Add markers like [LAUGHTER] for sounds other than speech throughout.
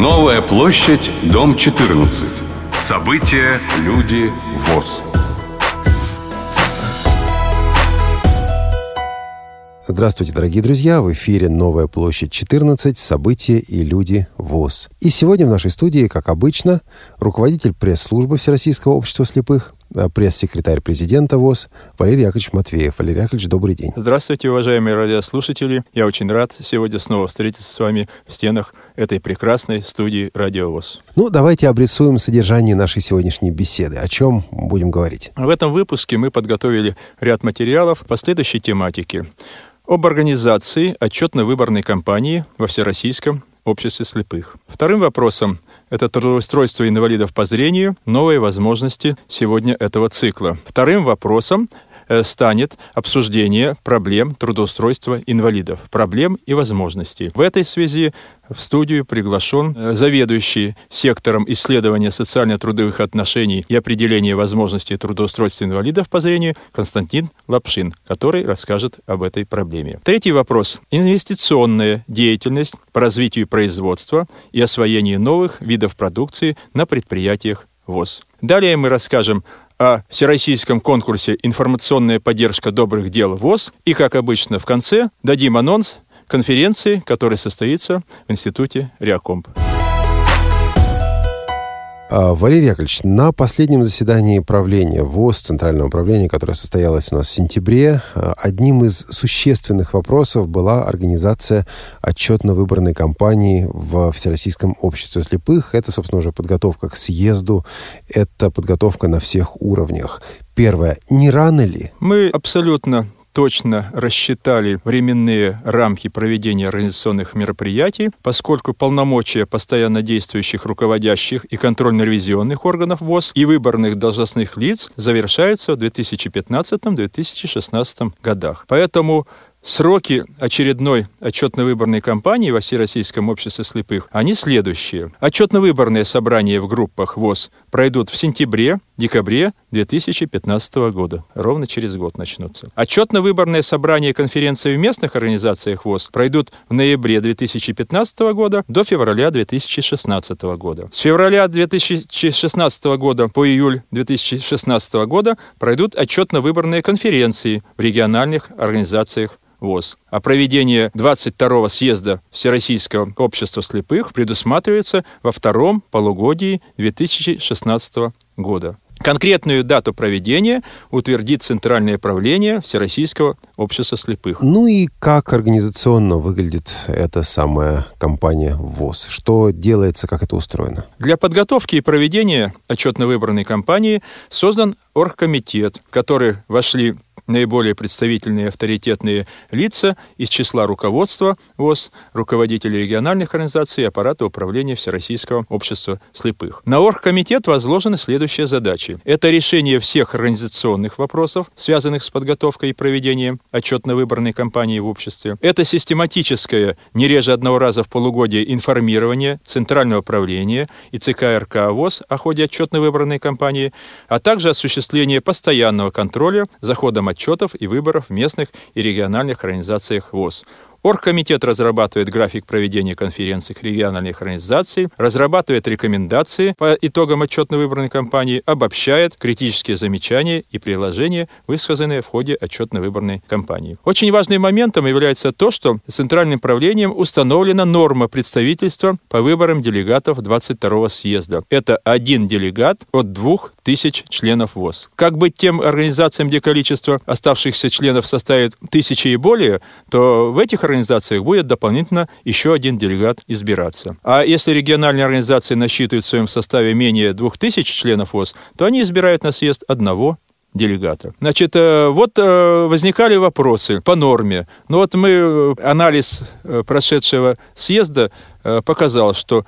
Новая площадь, дом 14. События, люди, ВОЗ. Здравствуйте, дорогие друзья! В эфире «Новая площадь 14. События и люди ВОЗ». И сегодня в нашей студии, как обычно, руководитель пресс-службы Всероссийского общества слепых, пресс-секретарь президента ВОЗ Валерий Яковлевич Матвеев. Валерий Яковлевич, добрый день. Здравствуйте, уважаемые радиослушатели. Я очень рад сегодня снова встретиться с вами в стенах этой прекрасной студии «Радио ВОЗ». Ну, давайте обрисуем содержание нашей сегодняшней беседы. О чем будем говорить? В этом выпуске мы подготовили ряд материалов по следующей тематике об организации отчетно-выборной кампании во Всероссийском обществе слепых. Вторым вопросом это трудоустройство инвалидов по зрению, новые возможности сегодня этого цикла. Вторым вопросом станет обсуждение проблем трудоустройства инвалидов, проблем и возможностей. В этой связи в студию приглашен э, заведующий сектором исследования социально-трудовых отношений и определения возможностей трудоустройства инвалидов по зрению Константин Лапшин, который расскажет об этой проблеме. Третий вопрос. Инвестиционная деятельность по развитию производства и освоению новых видов продукции на предприятиях ВОЗ. Далее мы расскажем о всероссийском конкурсе «Информационная поддержка добрых дел ВОЗ». И, как обычно, в конце дадим анонс конференции, которая состоится в Институте Реакомп. А, Валерий Яковлевич, на последнем заседании правления ВОЗ, Центрального управления, которое состоялось у нас в сентябре, а, одним из существенных вопросов была организация отчетно-выборной кампании в Всероссийском обществе слепых. Это, собственно, уже подготовка к съезду, это подготовка на всех уровнях. Первое. Не рано ли? Мы абсолютно точно рассчитали временные рамки проведения организационных мероприятий, поскольку полномочия постоянно действующих руководящих и контрольно-ревизионных органов ВОЗ и выборных должностных лиц завершаются в 2015-2016 годах. Поэтому Сроки очередной отчетно-выборной кампании во Всероссийском обществе слепых, они следующие. Отчетно-выборные собрания в группах ВОЗ пройдут в сентябре-декабре 2015 года. Ровно через год начнутся. Отчетно-выборные собрания конференции в местных организациях ВОЗ пройдут в ноябре 2015 года до февраля 2016 года. С февраля 2016 года по июль 2016 года пройдут отчетно-выборные конференции в региональных организациях ВОЗ. А проведение 22-го съезда Всероссийского общества слепых предусматривается во втором полугодии 2016 года. Конкретную дату проведения утвердит Центральное правление Всероссийского общества слепых. Ну и как организационно выглядит эта самая компания ВОЗ? Что делается, как это устроено? Для подготовки и проведения отчетно-выбранной кампании создан оргкомитет, в который вошли наиболее представительные авторитетные лица из числа руководства ВОЗ, руководителей региональных организаций и аппарата управления Всероссийского общества слепых. На оргкомитет возложены следующие задачи. Это решение всех организационных вопросов, связанных с подготовкой и проведением отчетно-выборной кампании в обществе. Это систематическое, не реже одного раза в полугодие, информирование Центрального управления и ЦК РК ВОЗ о ходе отчетно-выборной кампании, а также осуществление постоянного контроля за ходом отчетно отчетов и выборов в местных и региональных организациях ВОЗ. Оргкомитет разрабатывает график проведения конференций региональных организаций, разрабатывает рекомендации по итогам отчетно-выборной кампании, обобщает критические замечания и приложения, высказанные в ходе отчетно-выборной кампании. Очень важным моментом является то, что Центральным правлением установлена норма представительства по выборам делегатов 22-го съезда. Это один делегат от двух тысяч членов ВОЗ. Как быть тем организациям, где количество оставшихся членов составит тысячи и более, то в этих организациях будет дополнительно еще один делегат избираться. А если региональные организации насчитывают в своем составе менее двух тысяч членов ВОЗ, то они избирают на съезд одного делегата. Значит, э, вот э, возникали вопросы по норме. Ну вот мы, э, анализ прошедшего съезда показал, что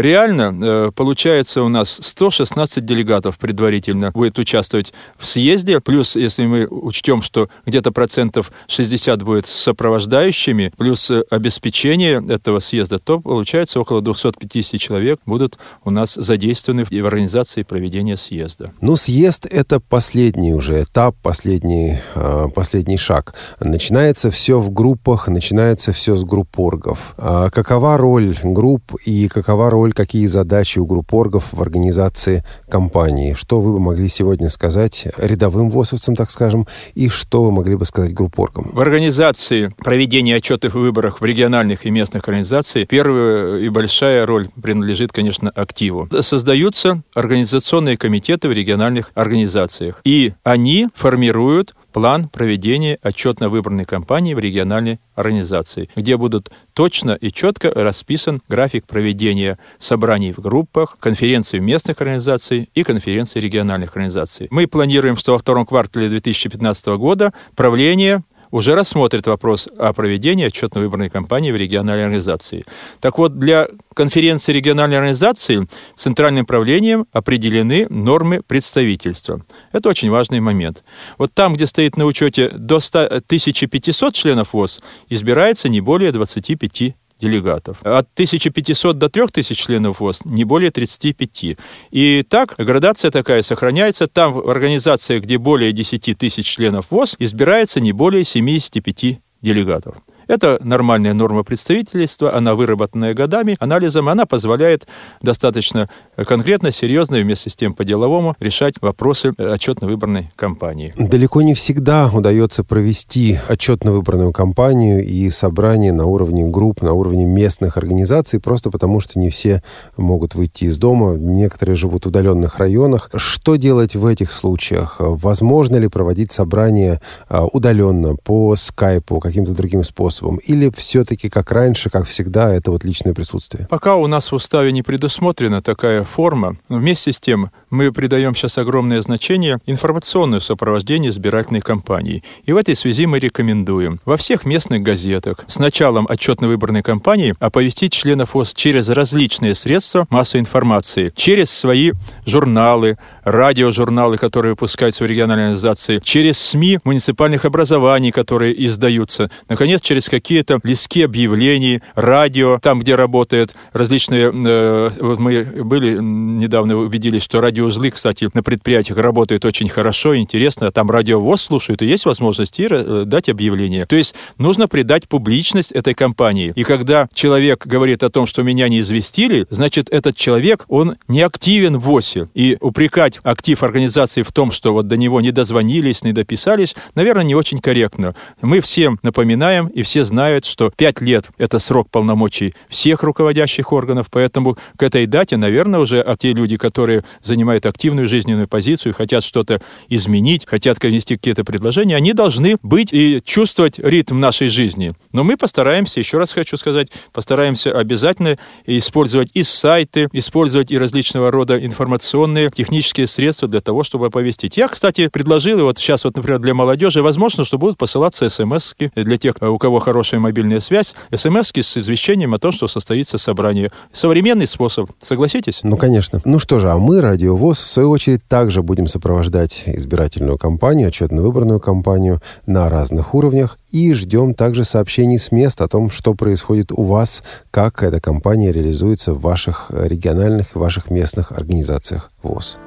Реально э, получается у нас 116 делегатов предварительно будет участвовать в съезде, плюс, если мы учтем, что где-то процентов 60 будет с сопровождающими, плюс э, обеспечение этого съезда, то получается около 250 человек будут у нас задействованы в организации проведения съезда. Ну, съезд — это последний уже этап, последний, э, последний шаг. Начинается все в группах, начинается все с групп оргов. А какова роль групп и какова роль роль, какие задачи у группоргов в организации компании? Что вы бы могли сегодня сказать рядовым ВОСовцам, так скажем, и что вы могли бы сказать группоргам? В организации проведения отчетов и выборах в региональных и местных организациях первая и большая роль принадлежит, конечно, активу. Создаются организационные комитеты в региональных организациях, и они формируют план проведения отчетно-выборной кампании в региональной организации, где будут точно и четко расписан график проведения собраний в группах, конференций местных организаций и конференций региональных организаций. Мы планируем, что во втором квартале 2015 года правление уже рассмотрит вопрос о проведении отчетно-выборной кампании в региональной организации. Так вот, для конференции региональной организации центральным правлением определены нормы представительства. Это очень важный момент. Вот там, где стоит на учете до 100, 1500 членов ВОЗ, избирается не более 25 делегатов. От 1500 до 3000 членов ВОЗ не более 35. И так градация такая сохраняется. Там в организациях, где более 10 тысяч членов ВОЗ, избирается не более 75 делегатов. Это нормальная норма представительства, она выработанная годами, анализом, она позволяет достаточно конкретно, серьезно и вместе с тем по-деловому решать вопросы отчетно-выборной кампании. Далеко не всегда удается провести отчетно-выборную кампанию и собрание на уровне групп, на уровне местных организаций, просто потому что не все могут выйти из дома, некоторые живут в удаленных районах. Что делать в этих случаях? Возможно ли проводить собрание а, удаленно, по скайпу, каким-то другим способом? Способом? Или все-таки, как раньше, как всегда, это вот личное присутствие? Пока у нас в уставе не предусмотрена такая форма, вместе с тем мы придаем сейчас огромное значение информационному сопровождению избирательной кампании. И в этой связи мы рекомендуем во всех местных газетах с началом отчетно-выборной кампании оповестить членов ОС через различные средства массовой информации, через свои журналы, радиожурналы, которые выпускаются в региональной организации, через СМИ муниципальных образований, которые издаются, наконец, через какие-то листки объявлений, радио, там, где работают различные... Э, вот мы были недавно, убедились, что радиоузлы, кстати, на предприятиях работают очень хорошо, интересно, там радиовоз слушают, и есть возможность и э, дать объявление. То есть нужно придать публичность этой компании. И когда человек говорит о том, что меня не известили, значит, этот человек, он не активен в ОСе. И упрекать обвинять актив организации в том, что вот до него не дозвонились, не дописались, наверное, не очень корректно. Мы всем напоминаем, и все знают, что пять лет – это срок полномочий всех руководящих органов, поэтому к этой дате, наверное, уже а те люди, которые занимают активную жизненную позицию, хотят что-то изменить, хотят внести какие-то предложения, они должны быть и чувствовать ритм нашей жизни. Но мы постараемся, еще раз хочу сказать, постараемся обязательно использовать и сайты, использовать и различного рода информационные, технические технические средства для того, чтобы оповестить. Я, кстати, предложил, вот сейчас вот, например, для молодежи, возможно, что будут посылаться смс для тех, у кого хорошая мобильная связь, смс с извещением о том, что состоится собрание. Современный способ, согласитесь? Ну, конечно. Ну что же, а мы, Радио ВОЗ, в свою очередь, также будем сопровождать избирательную кампанию, отчетно-выборную кампанию на разных уровнях и ждем также сообщений с мест о том, что происходит у вас, как эта кампания реализуется в ваших региональных и ваших местных организациях ВОЗ.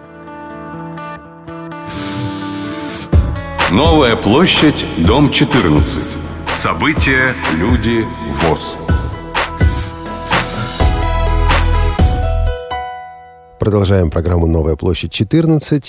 Новая площадь, дом 14. События, люди, ВОЗ. Продолжаем программу «Новая площадь 14».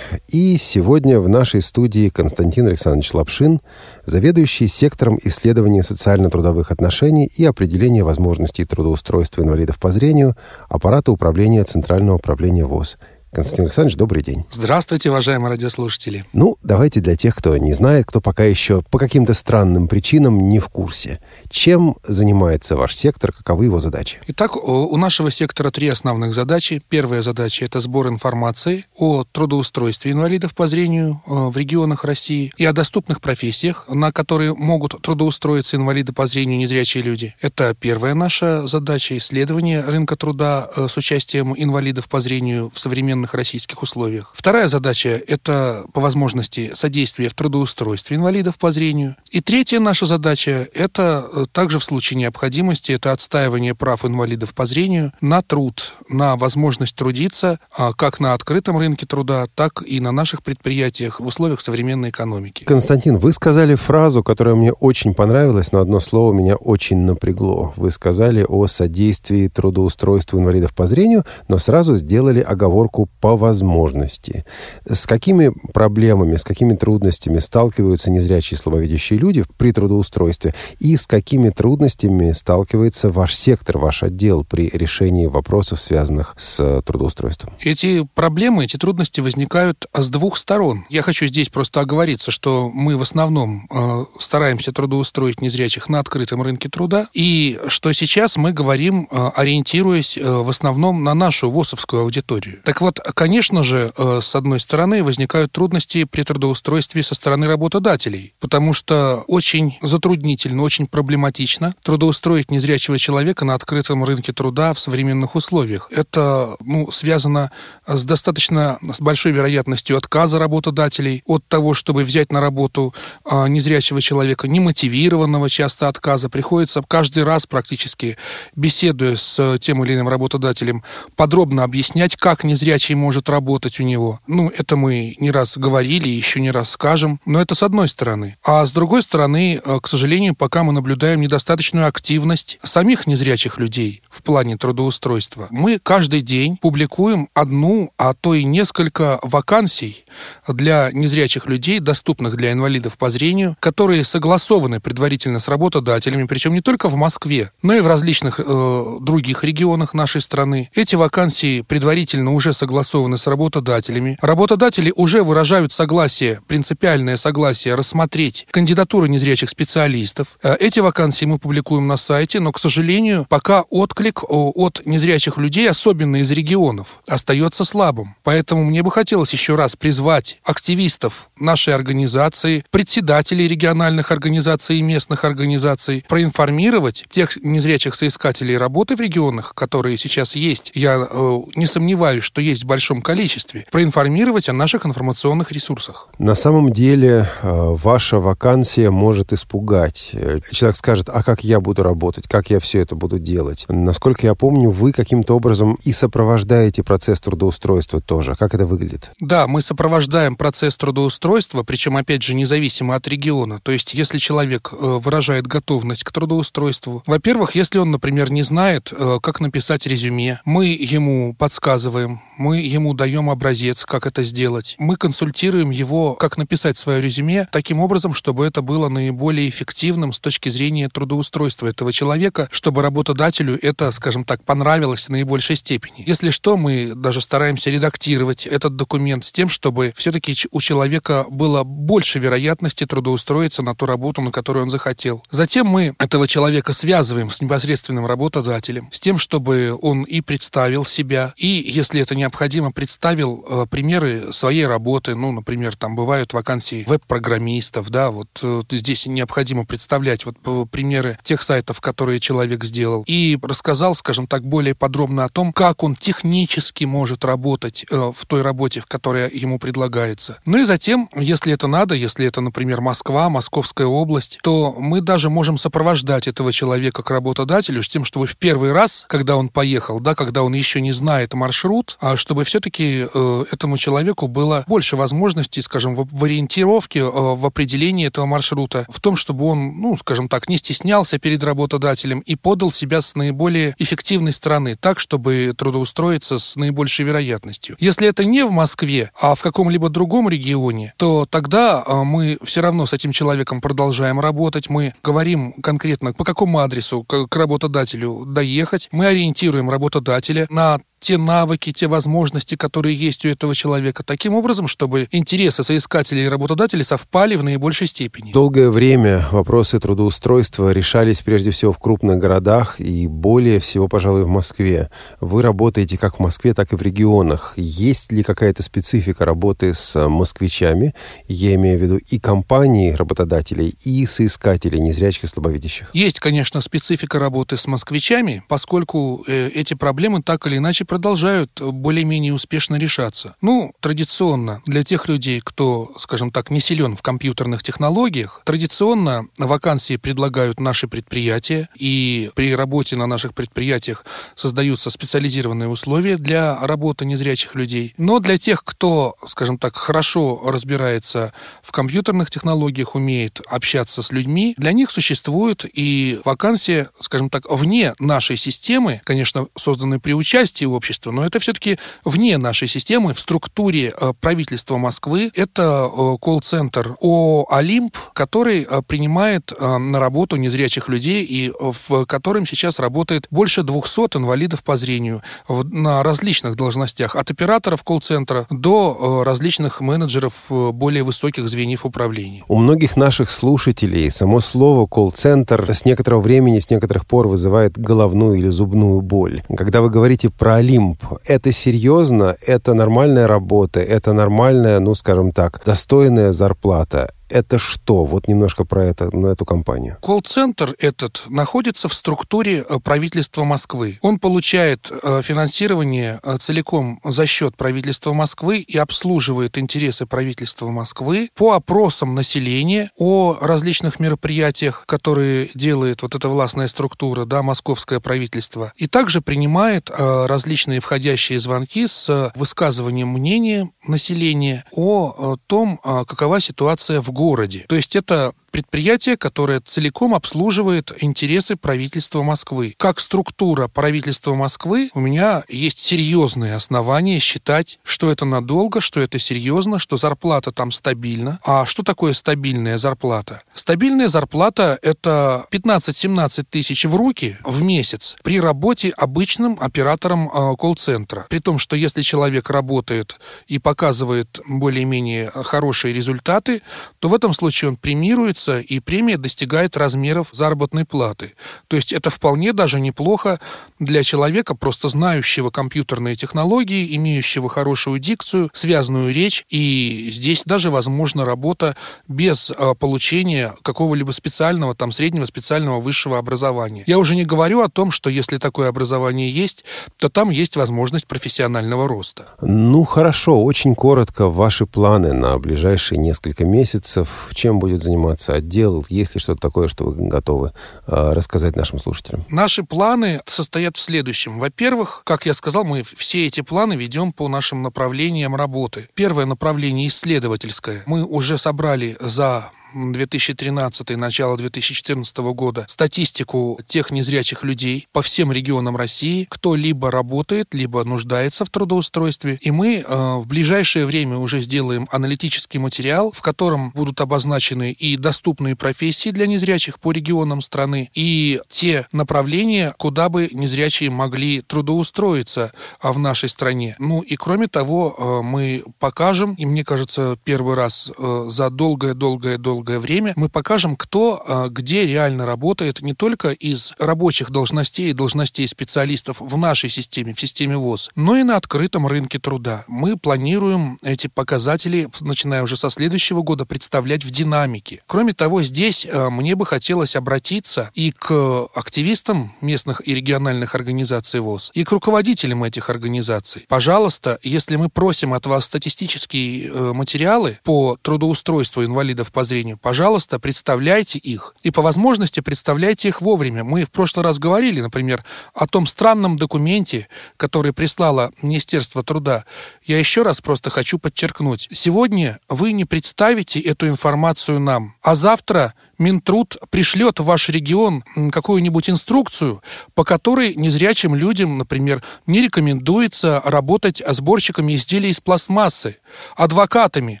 И сегодня в нашей студии Константин Александрович Лапшин, заведующий сектором исследования социально-трудовых отношений и определения возможностей трудоустройства инвалидов по зрению аппарата управления Центрального управления ВОЗ – Константин Александрович, добрый день. Здравствуйте, уважаемые радиослушатели. Ну, давайте для тех, кто не знает, кто пока еще по каким-то странным причинам не в курсе. Чем занимается ваш сектор, каковы его задачи? Итак, у нашего сектора три основных задачи. Первая задача – это сбор информации о трудоустройстве инвалидов по зрению э, в регионах России и о доступных профессиях, на которые могут трудоустроиться инвалиды по зрению незрячие люди. Это первая наша задача – исследование рынка труда э, с участием инвалидов по зрению в современном современных российских условиях. Вторая задача – это по возможности содействие в трудоустройстве инвалидов по зрению. И третья наша задача – это э, также в случае необходимости, это отстаивание прав инвалидов по зрению на труд, на возможность трудиться а, как на открытом рынке труда, так и на наших предприятиях в условиях современной экономики. Константин, вы сказали фразу, которая мне очень понравилась, но одно слово меня очень напрягло. Вы сказали о содействии трудоустройству инвалидов по зрению, но сразу сделали оговорку по возможности. С какими проблемами, с какими трудностями сталкиваются незрячие слабовидящие люди при трудоустройстве и с какими трудностями сталкивается ваш сектор, ваш отдел при решении вопросов, связанных с трудоустройством? Эти проблемы, эти трудности возникают с двух сторон. Я хочу здесь просто оговориться, что мы в основном э, стараемся трудоустроить незрячих на открытом рынке труда, и что сейчас мы говорим, э, ориентируясь э, в основном на нашу ВОСовскую аудиторию. Так вот, конечно же, э, с одной стороны, возникают трудности при трудоустройстве со стороны работодателей, потому что очень затруднительно, очень проблематично трудоустроить незрячего человека на открытом рынке труда в современных условиях. Это ну, связано с достаточно с большой вероятностью отказа работодателей от того, чтобы взять на работу а, незрячего человека, немотивированного часто отказа. Приходится каждый раз практически, беседуя с тем или иным работодателем, подробно объяснять, как незрячий может работать у него. Ну, это мы не раз говорили, еще не раз скажем, но это с одной стороны. А с другой стороны, а, к сожалению, пока мы наблюдаем недостаточную активность самих незрячих людей в плане трудоустройства. Мы каждый день публикуем одну, а то и несколько вакансий для незрячих людей, доступных для инвалидов по зрению, которые согласованы предварительно с работодателями, причем не только в Москве, но и в различных э, других регионах нашей страны. Эти вакансии предварительно уже согласованы с работодателями. Работодатели уже выражают согласие, принципиальное согласие рассмотреть кандидатуры незрячих специалистов. Э, эти вакансии мы публикуем на сайте, но, к сожалению, пока отклик от незрячих людей, особенно из регионов, остается слабым. Поэтому мне бы хотелось еще раз призвать активистов нашей организации, председателей региональных организаций и местных организаций, проинформировать тех незрячих соискателей работы в регионах, которые сейчас есть, я э, не сомневаюсь, что есть большом количестве, проинформировать о наших информационных ресурсах. На самом деле э, ваша вакансия может испугать. Человек скажет, а как я буду работать, как я все это буду делать? Насколько я помню, вы каким-то образом и сопровождаете процесс трудоустройства тоже. Как это выглядит? Да, мы сопровождаем процесс трудоустройства, причем, опять же, независимо от региона. То есть, если человек э, выражает готовность к трудоустройству, во-первых, если он, например, не знает, э, как написать резюме, мы ему подсказываем, мы ему даем образец, как это сделать. Мы консультируем его, как написать свое резюме таким образом, чтобы это было наиболее эффективным с точки зрения трудоустройства этого человека, чтобы работодателю это, скажем так, понравилось в наибольшей степени. Если что, мы даже стараемся редактировать этот документ с тем, чтобы все-таки у человека было больше вероятности трудоустроиться на ту работу, на которую он захотел. Затем мы этого человека связываем с непосредственным работодателем, с тем, чтобы он и представил себя, и, если это необходимо, представил э, примеры своей работы. Ну, например, там бывают вакансии веб-программистов, да, вот э, здесь необходимо представлять вот э, примеры тех сайтов, которые человек сделал. И рассказал, скажем так, более подробно о том, как он технически может работать э, в той работе, в которой ему предлагается. Ну и затем, если это надо, если это, например, Москва, Московская область, то мы даже можем сопровождать этого человека к работодателю с тем, чтобы в первый раз, когда он поехал, да, когда он еще не знает маршрут, а чтобы все-таки э, этому человеку было больше возможностей, скажем, в, ориентировке, э, в определении этого маршрута, в том, чтобы он, ну, скажем так, не стеснялся перед работодателем и подал себя с наиболее эффективной стороны, так, чтобы трудоустроиться с наибольшей вероятностью. Если это не в Москве, а в каком-либо другом регионе, то тогда э, мы все равно с этим человеком продолжаем работать, мы говорим конкретно, по какому адресу к работодателю доехать, мы ориентируем работодателя на те навыки, те возможности, которые есть у этого человека, таким образом, чтобы интересы соискателей и работодателей совпали в наибольшей степени. Долгое время вопросы трудоустройства решались прежде всего в крупных городах и более всего, пожалуй, в Москве. Вы работаете как в Москве, так и в регионах. Есть ли какая-то специфика работы с москвичами? Я имею в виду и компании работодателей, и соискателей незрячих и слабовидящих. Есть, конечно, специфика работы с москвичами, поскольку э, эти проблемы так или иначе продолжают более-менее успешно решаться. Ну, традиционно для тех людей, кто, скажем так, не силен в компьютерных технологиях, традиционно вакансии предлагают наши предприятия, и при работе на наших предприятиях создаются специализированные условия для работы незрячих людей. Но для тех, кто, скажем так, хорошо разбирается в компьютерных технологиях, умеет общаться с людьми, для них существует и вакансия, скажем так, вне нашей системы, конечно, созданной при участии общества, но это все-таки вне нашей системы, в структуре э, правительства Москвы. Это э, колл-центр ООО «Олимп», который э, принимает на работу незрячих людей и в котором сейчас работает больше 200 инвалидов по зрению на различных должностях, от операторов колл-центра до различных менеджеров более высоких звеньев управления. У многих наших слушателей само слово колл-центр с некоторого времени, с некоторых пор вызывает головную или зубную боль. Когда вы говорите про Олимп, это серьезно, это нормальная работа, это нормальная, ну, скажем так, достойная зарплата это что? Вот немножко про это, на эту компанию. Колл-центр этот находится в структуре э, правительства Москвы. Он получает э, финансирование э, целиком за счет правительства Москвы и обслуживает интересы правительства Москвы по опросам населения о различных мероприятиях, которые делает вот эта властная структура, да, московское правительство. И также принимает различные входящие звонки с высказыванием мнения населения о том, какова ситуация в городе. То есть это предприятие, которое целиком обслуживает интересы правительства Москвы. Как структура правительства Москвы у меня есть серьезные основания считать, что это надолго, что это серьезно, что зарплата там стабильна. А что такое стабильная зарплата? Стабильная зарплата – это 15-17 тысяч в руки в месяц при работе обычным оператором э, колл-центра. При том, что если человек работает и показывает более-менее хорошие результаты, то в этом случае он премирует повышается, и премия достигает размеров заработной платы. То есть это вполне даже неплохо для человека, просто знающего компьютерные технологии, имеющего хорошую дикцию, связанную речь, и здесь даже возможна работа без а, получения какого-либо специального, там, среднего специального высшего образования. Я уже не говорю о том, что если такое образование есть, то там есть возможность профессионального роста. Ну, хорошо, очень коротко ваши планы на ближайшие несколько месяцев. Чем будет заниматься занимается отдел? Есть ли что-то такое, что вы готовы э, рассказать нашим слушателям? Наши планы состоят в следующем. Во-первых, как я сказал, мы все эти планы ведем по нашим направлениям работы. Первое направление исследовательское. Мы уже собрали за 2013 начало 2014 года статистику тех незрячих людей по всем регионам России, кто либо работает, либо нуждается в трудоустройстве. И мы э, в ближайшее время уже сделаем аналитический материал, в котором будут обозначены и доступные профессии для незрячих по регионам страны, и те направления, куда бы незрячие могли трудоустроиться а в нашей стране. Ну и кроме того, э, мы покажем, и мне кажется, первый раз э, за долгое-долгое-долгое долгое время мы покажем, кто а, где реально работает не только из рабочих должностей и должностей специалистов в нашей системе, в системе ВОЗ, но и на открытом рынке труда. Мы планируем эти показатели, начиная уже со следующего года, представлять в динамике. Кроме того, здесь а, мне бы хотелось обратиться и к активистам местных и региональных организаций ВОЗ, и к руководителям этих организаций. Пожалуйста, если мы просим от вас статистические э, материалы по трудоустройству инвалидов по зрению, зрению. Пожалуйста, представляйте их. И по возможности представляйте их вовремя. Мы в прошлый раз говорили, например, о том странном документе, который прислало Министерство труда. Я еще раз просто хочу подчеркнуть. Сегодня вы не представите эту информацию нам, а завтра Минтруд пришлет в ваш регион какую-нибудь инструкцию, по которой незрячим людям, например, не рекомендуется работать сборщиками изделий из пластмассы, адвокатами,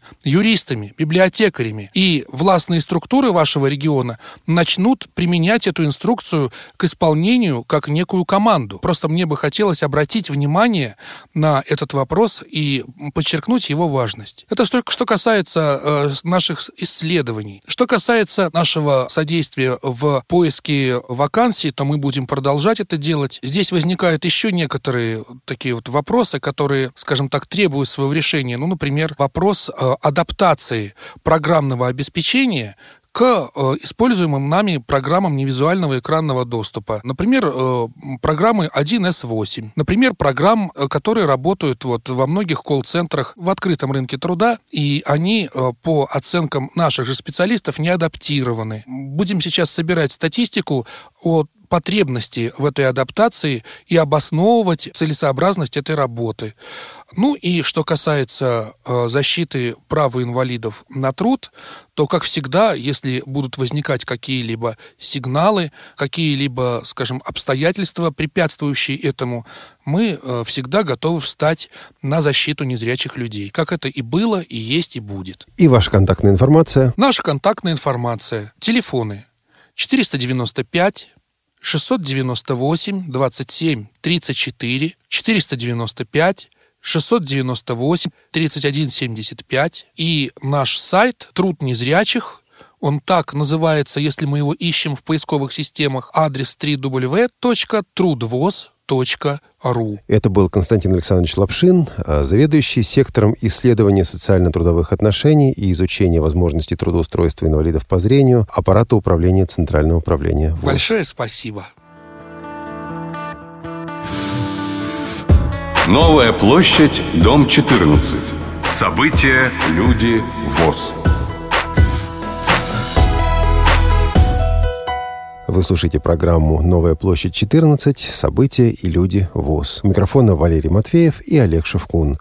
юристами, библиотекарями. И властные структуры вашего региона начнут применять эту инструкцию к исполнению как некую команду. Просто мне бы хотелось обратить внимание на этот вопрос и подчеркнуть его важность. Это что, что касается э, наших исследований. Что касается наших нашего содействия в поиске вакансий, то мы будем продолжать это делать. Здесь возникают еще некоторые такие вот вопросы, которые, скажем так, требуют своего решения. Ну, например, вопрос э, адаптации программного обеспечения к э, используемым нами программам невизуального экранного доступа. Например, э, программы 1С8. Например, программ, э, которые работают вот во многих колл-центрах в открытом рынке труда, и они по оценкам наших же специалистов не адаптированы. Будем сейчас собирать статистику о потребности в этой адаптации и обосновывать целесообразность этой работы. Ну и что касается э, защиты права инвалидов на труд, то, как всегда, если будут возникать какие-либо сигналы, какие-либо, скажем, обстоятельства, препятствующие этому, мы э, всегда готовы встать на защиту незрячих людей, как это и было, и есть, и будет. И ваша контактная информация? Наша контактная информация. Телефоны 495 698 27 34 495 698 31 75 и наш сайт «Труд незрячих» Он так называется, если мы его ищем в поисковых системах. Адрес www.trudvoz.com ру. Это был Константин Александрович Лапшин, а, заведующий сектором исследования социально-трудовых отношений и изучения возможностей трудоустройства инвалидов по зрению аппарата управления Центрального управления ВОЗ. Большое спасибо. Новая площадь, дом 14. События, люди, ВОЗ. Вы слушаете программу «Новая площадь 14. События и люди ВОЗ». У микрофона Валерий Матвеев и Олег Шевкун.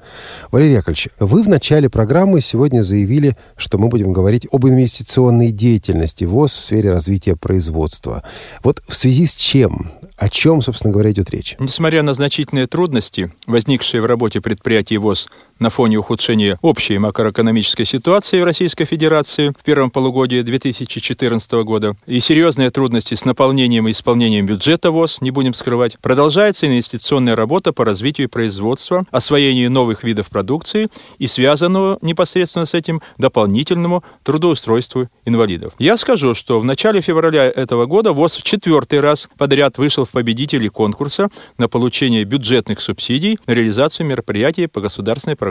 Валерий Яковлевич, вы в начале программы сегодня заявили, что мы будем говорить об инвестиционной деятельности ВОЗ в сфере развития производства. Вот в связи с чем? О чем, собственно говоря, идет речь? Несмотря на значительные трудности, возникшие в работе предприятий ВОЗ на фоне ухудшения общей макроэкономической ситуации в Российской Федерации в первом полугодии 2014 года и серьезные трудности с наполнением и исполнением бюджета ВОЗ, не будем скрывать, продолжается инвестиционная работа по развитию производства, освоению новых видов продукции и связанного непосредственно с этим дополнительному трудоустройству инвалидов. Я скажу, что в начале февраля этого года ВОЗ в четвертый раз подряд вышел в победители конкурса на получение бюджетных субсидий на реализацию мероприятий по государственной программе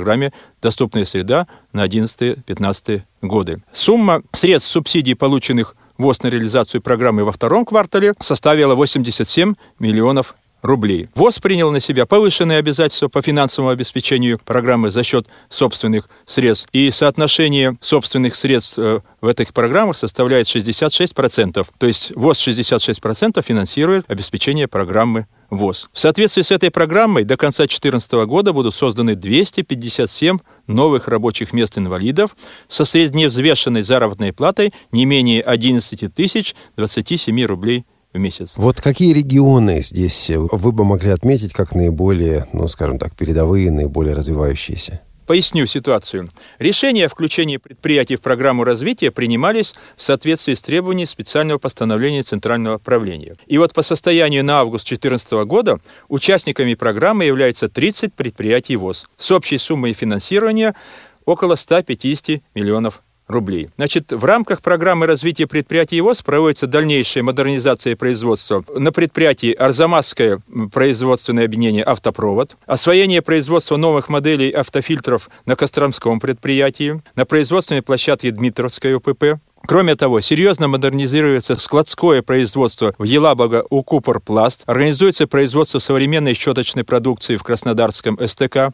«Доступная среда» на 11-15 годы. Сумма средств субсидий, полученных ВОЗ на реализацию программы во втором квартале составила 87 миллионов рублей. ВОЗ принял на себя повышенные обязательства по финансовому обеспечению программы за счет собственных средств. И соотношение собственных средств э, в этих программах составляет 66%. То есть ВОЗ 66% финансирует обеспечение программы ВОЗ. В соответствии с этой программой до конца 2014 года будут созданы 257 новых рабочих мест инвалидов со средневзвешенной заработной платой не менее 11 тысяч 27 рублей в месяц. Вот какие регионы здесь вы бы могли отметить как наиболее, ну, скажем так, передовые, наиболее развивающиеся? Поясню ситуацию. Решения о включении предприятий в программу развития принимались в соответствии с требованиями специального постановления Центрального правления. И вот по состоянию на август 2014 года участниками программы являются 30 предприятий ВОЗ с общей суммой финансирования около 150 миллионов рублей. Значит, в рамках программы развития предприятий ВОЗ проводится дальнейшая модернизация производства. На предприятии Арзамасское производственное объединение «Автопровод», освоение производства новых моделей автофильтров на Костромском предприятии, на производственной площадке Дмитровской УПП, Кроме того, серьезно модернизируется складское производство в Елабуга у Купорпласт, организуется производство современной щеточной продукции в Краснодарском СТК,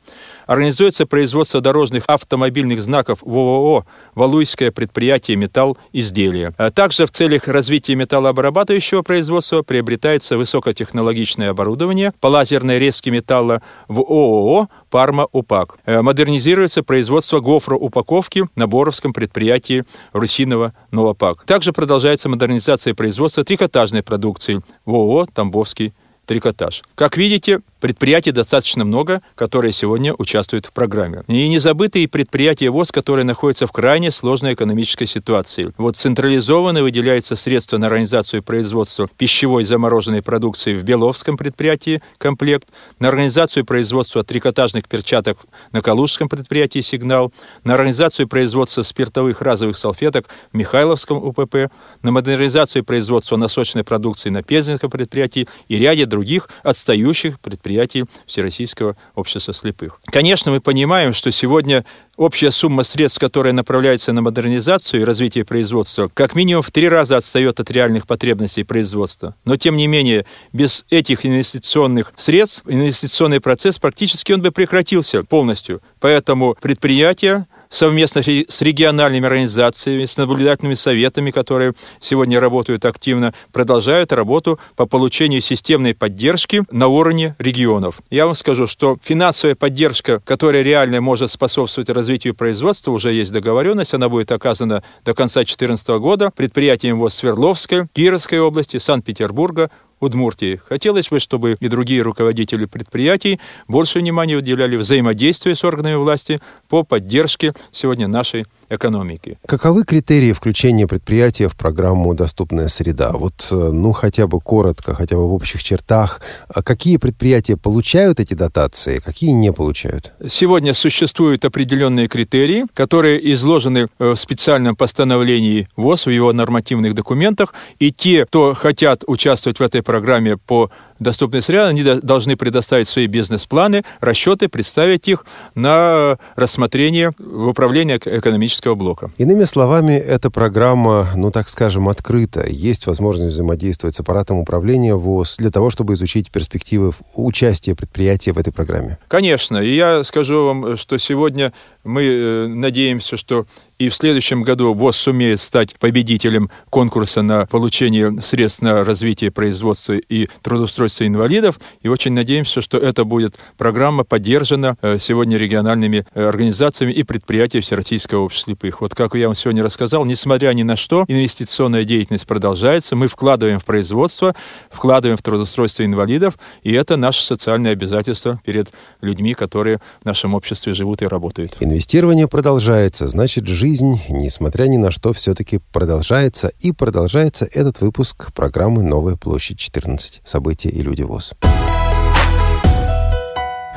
организуется производство дорожных автомобильных знаков в ООО «Валуйское предприятие металл изделия». А также в целях развития металлообрабатывающего производства приобретается высокотехнологичное оборудование по лазерной резке металла в ООО Парма УПАК. Э, модернизируется производство гофроупаковки на Боровском предприятии Русинова Новопак. Также продолжается модернизация производства трикотажной продукции в ООО «Тамбовский трикотаж». Как видите, Предприятий достаточно много, которые сегодня участвуют в программе. И не забытые предприятия ВОЗ, которые находятся в крайне сложной экономической ситуации. Вот централизованно выделяются средства на организацию производства пищевой замороженной продукции в Беловском предприятии «Комплект», на организацию производства трикотажных перчаток на Калужском предприятии «Сигнал», на организацию производства спиртовых разовых салфеток в Михайловском УПП, на модернизацию производства носочной продукции на Пензенском предприятии и ряде других отстающих предприятий предприятий Всероссийского общества слепых. Конечно, мы понимаем, что сегодня общая сумма средств, которая направляется на модернизацию и развитие производства, как минимум в три раза отстает от реальных потребностей производства. Но, тем не менее, без этих инвестиционных средств инвестиционный процесс практически он бы прекратился полностью. Поэтому предприятия совместно с региональными организациями, с наблюдательными советами, которые сегодня работают активно, продолжают работу по получению системной поддержки на уровне регионов. Я вам скажу, что финансовая поддержка, которая реально может способствовать развитию производства, уже есть договоренность, она будет оказана до конца 2014 года предприятиям ВОЗ Свердловской, Кировской области, Санкт-Петербурга, Удмуртии. Хотелось бы, чтобы и другие руководители предприятий больше внимания уделяли взаимодействию с органами власти по поддержке сегодня нашей экономики. Каковы критерии включения предприятия в программу «Доступная среда»? Вот, э, ну, хотя бы коротко, хотя бы в общих чертах. А какие предприятия получают эти дотации, какие не получают? Сегодня существуют определенные критерии, которые изложены э, в специальном постановлении ВОЗ в его нормативных документах, и те, кто хотят участвовать в этой программе по доступной среде, они должны предоставить свои бизнес-планы, расчеты, представить их на рассмотрение в управлении экономического блока. Иными словами, эта программа, ну так скажем, открыта. Есть возможность взаимодействовать с аппаратом управления ВОЗ для того, чтобы изучить перспективы участия предприятия в этой программе. Конечно. И я скажу вам, что сегодня мы э, надеемся, что и в следующем году ВОЗ сумеет стать победителем конкурса на получение средств на развитие производства и трудоустройства инвалидов. И очень надеемся, что эта будет программа поддержана э, сегодня региональными э, организациями и предприятиями Всероссийского общества слепых. Вот как я вам сегодня рассказал, несмотря ни на что, инвестиционная деятельность продолжается. Мы вкладываем в производство, вкладываем в трудоустройство инвалидов, и это наше социальное обязательство перед людьми, которые в нашем обществе живут и работают. Инвестирование продолжается, значит, жизнь, несмотря ни на что, все-таки продолжается. И продолжается этот выпуск программы «Новая площадь 14. События и люди ВОЗ».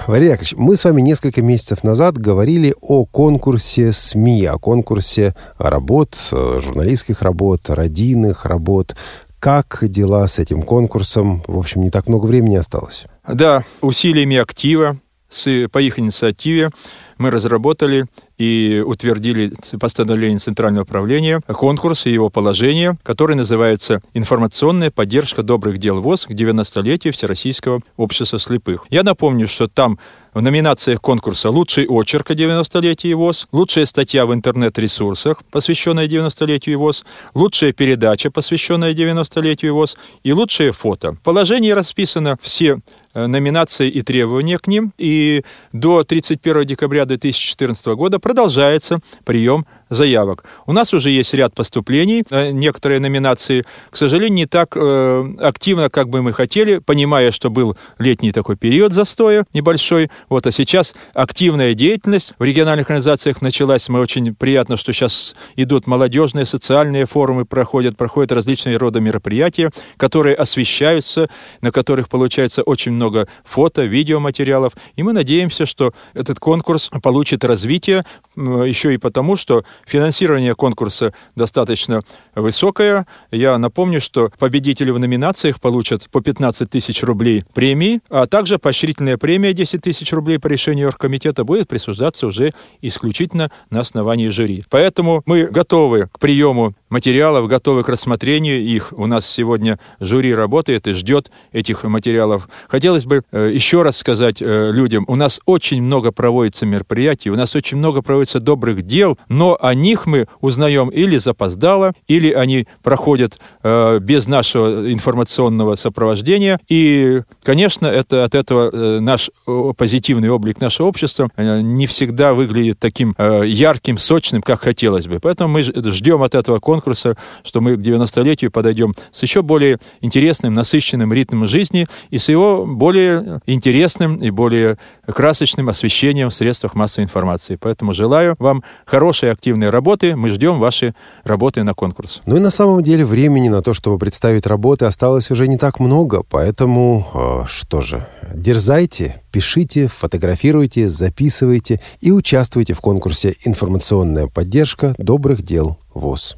Валерий Яковлевич, мы с вами несколько месяцев назад говорили о конкурсе СМИ, о конкурсе работ, э, журналистских работ, родийных работ. Как дела с этим конкурсом? В общем, не так много времени осталось. Да, усилиями актива, с, по их инициативе мы разработали и утвердили постановление Центрального управления конкурс и его положение, который называется «Информационная поддержка добрых дел ВОЗ к 90-летию Всероссийского общества слепых». Я напомню, что там в номинациях конкурса «Лучший очерк о 90-летии ВОЗ», «Лучшая статья в интернет-ресурсах, посвященная 90-летию ВОЗ», «Лучшая передача, посвященная 90-летию ВОЗ» и «Лучшее фото». В положении расписано все э, номинации и требования к ним, и до 31 декабря 2014 года продолжается прием заявок. У нас уже есть ряд поступлений, э, некоторые номинации, к сожалению, не так э, активно, как бы мы хотели, понимая, что был летний такой период застоя небольшой. Вот, а сейчас активная деятельность в региональных организациях началась. Мы очень приятно, что сейчас идут молодежные, социальные форумы проходят, проходят различные рода мероприятия, которые освещаются, на которых получается очень много фото, видеоматериалов. И мы надеемся, что этот конкурс получит развитие еще и потому, что Финансирование конкурса достаточно высокое. Я напомню, что победители в номинациях получат по 15 тысяч рублей премии, а также поощрительная премия 10 тысяч рублей по решению оргкомитета будет присуждаться уже исключительно на основании жюри. Поэтому мы готовы к приему материалов, готовы к рассмотрению их. У нас сегодня жюри работает и ждет этих материалов. Хотелось бы э, еще раз сказать э, людям, у нас очень много проводится мероприятий, у нас очень много проводится добрых дел, но о них мы узнаем или запоздало, или они проходят э, без нашего информационного сопровождения. И, конечно, это от этого э, наш позитивный облик нашего общества э, не всегда выглядит таким э, ярким, сочным, как хотелось бы. Поэтому мы ждем от этого конкурса, что мы к 90-летию подойдем с еще более интересным, насыщенным ритмом жизни и с его более интересным и более красочным освещением в средствах массовой информации. Поэтому желаю вам хорошей активной работы. Мы ждем ваши работы на конкурс. Ну и на самом деле времени на то, чтобы представить работы, осталось уже не так много. Поэтому, э, что же, дерзайте, пишите, фотографируйте, записывайте и участвуйте в конкурсе «Информационная поддержка добрых дел ВОЗ».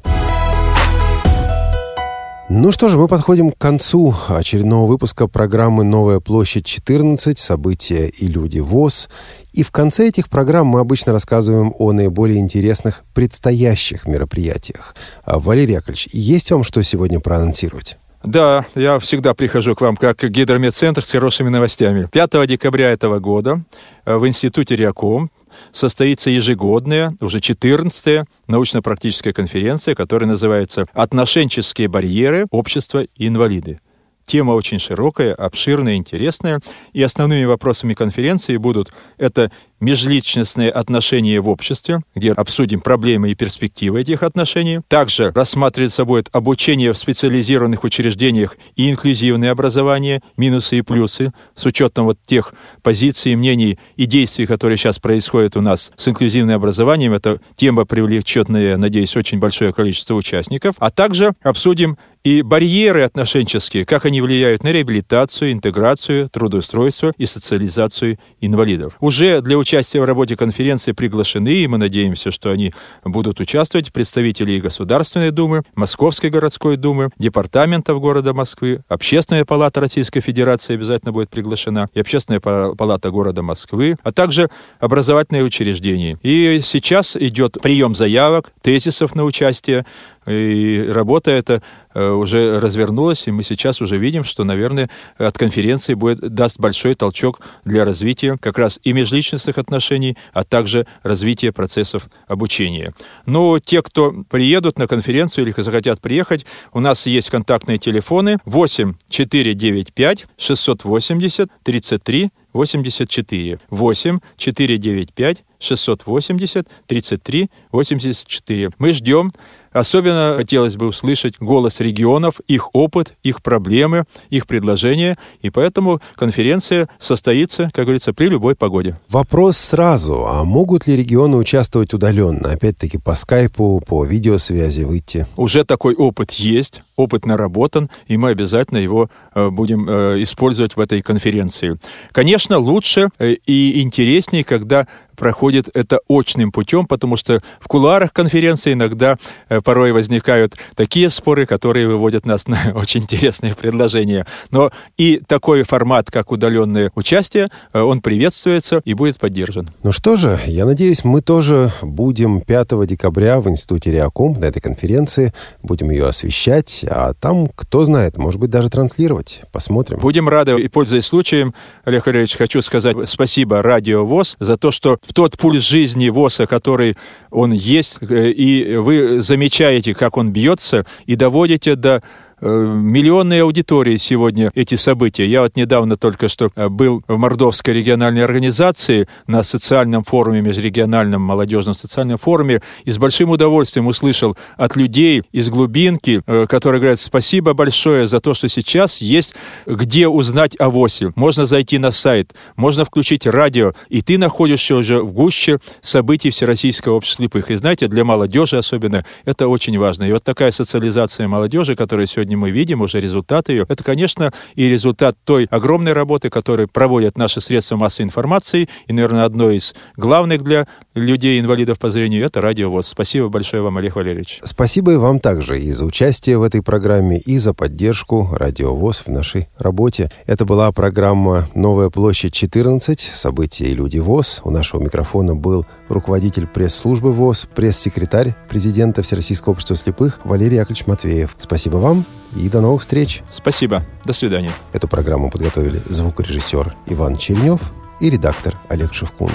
Ну что же, мы подходим к концу очередного выпуска программы «Новая площадь 14. События и люди ВОЗ». И в конце этих программ мы обычно рассказываем о наиболее интересных предстоящих мероприятиях. А, Валерий Яковлевич, есть вам что сегодня проанонсировать? Да, я всегда прихожу к вам как гидромедцентр с хорошими новостями. 5 декабря этого года э, в Институте Риаком состоится ежегодная, уже 14-я научно-практическая конференция, которая называется «Отношенческие барьеры общества и инвалиды». Тема очень широкая, обширная, интересная. И основными вопросами конференции будут это межличностные отношения в обществе, где обсудим проблемы и перспективы этих отношений. Также рассматривается будет обучение в специализированных учреждениях и инклюзивное образование, минусы и плюсы, с учетом вот тех позиций, мнений и действий, которые сейчас происходят у нас с инклюзивным образованием. Это тема привлеченная, надеюсь, очень большое количество участников. А также обсудим и барьеры отношенческие, как они влияют на реабилитацию, интеграцию, трудоустройство и социализацию инвалидов. Уже для участия в работе конференции приглашены, и мы надеемся, что они будут участвовать представители Государственной Думы, Московской городской думы, департаментов города Москвы, Общественная палата Российской Федерации обязательно будет приглашена, и Общественная палата города Москвы, а также образовательные учреждения. И сейчас идет прием заявок, тезисов на участие и работа эта э, уже развернулась, и мы сейчас уже видим, что, наверное, от конференции будет, даст большой толчок для развития как раз и межличностных отношений, а также развития процессов обучения. Но те, кто приедут на конференцию или захотят приехать, у нас есть контактные телефоны 8 495 680 33 84 8 495 680 33 84. Мы ждем Особенно хотелось бы услышать голос регионов, их опыт, их проблемы, их предложения. И поэтому конференция состоится, как говорится, при любой погоде. Вопрос сразу. А могут ли регионы участвовать удаленно? Опять-таки по скайпу, по видеосвязи выйти? Уже такой опыт есть, опыт наработан, и мы обязательно его э, будем э, использовать в этой конференции. Конечно, лучше э, и интереснее, когда проходит это очным путем, потому что в кулуарах конференции иногда э, порой возникают такие споры, которые выводят нас на [LAUGHS] очень интересные предложения. Но и такой формат, как удаленное участие, э, он приветствуется и будет поддержан. Ну что же, я надеюсь, мы тоже будем 5 декабря в Институте Реаком на этой конференции, будем ее освещать, а там, кто знает, может быть, даже транслировать. Посмотрим. Будем рады. И, пользуясь случаем, Олег Валерьевич, хочу сказать спасибо Радио ВОЗ за то, что в тот пульс жизни ВОЗа, который он есть, э, и вы замечаете, как он бьется, и доводите до Э, миллионные аудитории сегодня эти события. Я вот недавно только что э, был в Мордовской региональной организации на социальном форуме, межрегиональном молодежном социальном форуме, и с большим удовольствием услышал от людей из глубинки, э, которые говорят спасибо большое за то, что сейчас есть где узнать о ВОСе. Можно зайти на сайт, можно включить радио, и ты находишься уже в гуще событий Всероссийского общества слепых. И знаете, для молодежи особенно это очень важно. И вот такая социализация молодежи, которая сегодня сегодня мы видим уже результаты ее. Это, конечно, и результат той огромной работы, которую проводят наши средства массовой информации. И, наверное, одно из главных для людей, инвалидов по зрению, это радиовоз. Спасибо большое вам, Олег Валерьевич. Спасибо и вам также и за участие в этой программе, и за поддержку радиовоз в нашей работе. Это была программа «Новая площадь 14. События и люди ВОЗ». У нашего микрофона был руководитель пресс-службы ВОЗ, пресс-секретарь президента Всероссийского общества слепых Валерий Яковлевич Матвеев. Спасибо вам и до новых встреч. Спасибо. До свидания. Эту программу подготовили звукорежиссер Иван Чернев и редактор Олег Шевкун.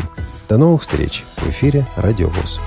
До новых встреч в эфире «Радио ВОЗ».